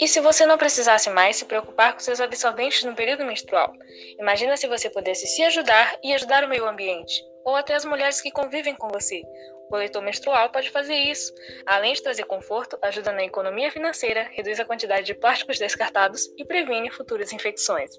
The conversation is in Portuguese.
E se você não precisasse mais se preocupar com seus absorventes no período menstrual? Imagina se você pudesse se ajudar e ajudar o meio ambiente, ou até as mulheres que convivem com você. O coletor menstrual pode fazer isso. Além de trazer conforto, ajuda na economia financeira, reduz a quantidade de plásticos descartados e previne futuras infecções.